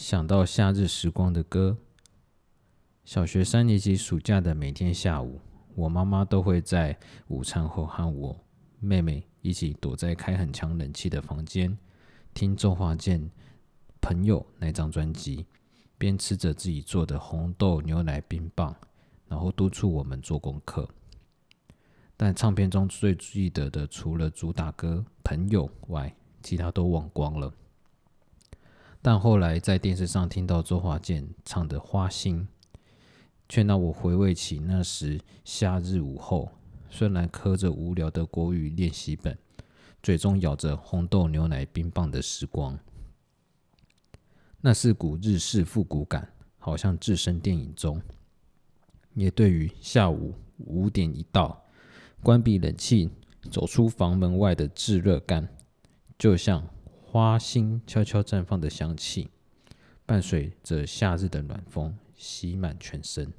想到夏日时光的歌。小学三年级暑假的每天下午，我妈妈都会在午餐后和我妹妹一起躲在开很强冷气的房间，听周华健《朋友》那张专辑，边吃着自己做的红豆牛奶冰棒，然后督促我们做功课。但唱片中最记得的，除了主打歌《朋友》外，其他都忘光了。但后来在电视上听到周华健唱的《花心》。却让我回味起那时夏日午后，虽然磕着无聊的国语练习本，嘴中咬着红豆牛奶冰棒的时光。那是股日式复古感，好像置身电影中。也对于下午五点一到，关闭冷气，走出房门外的炙热感，就像花心悄悄绽放的香气，伴随着夏日的暖风。吸满全身。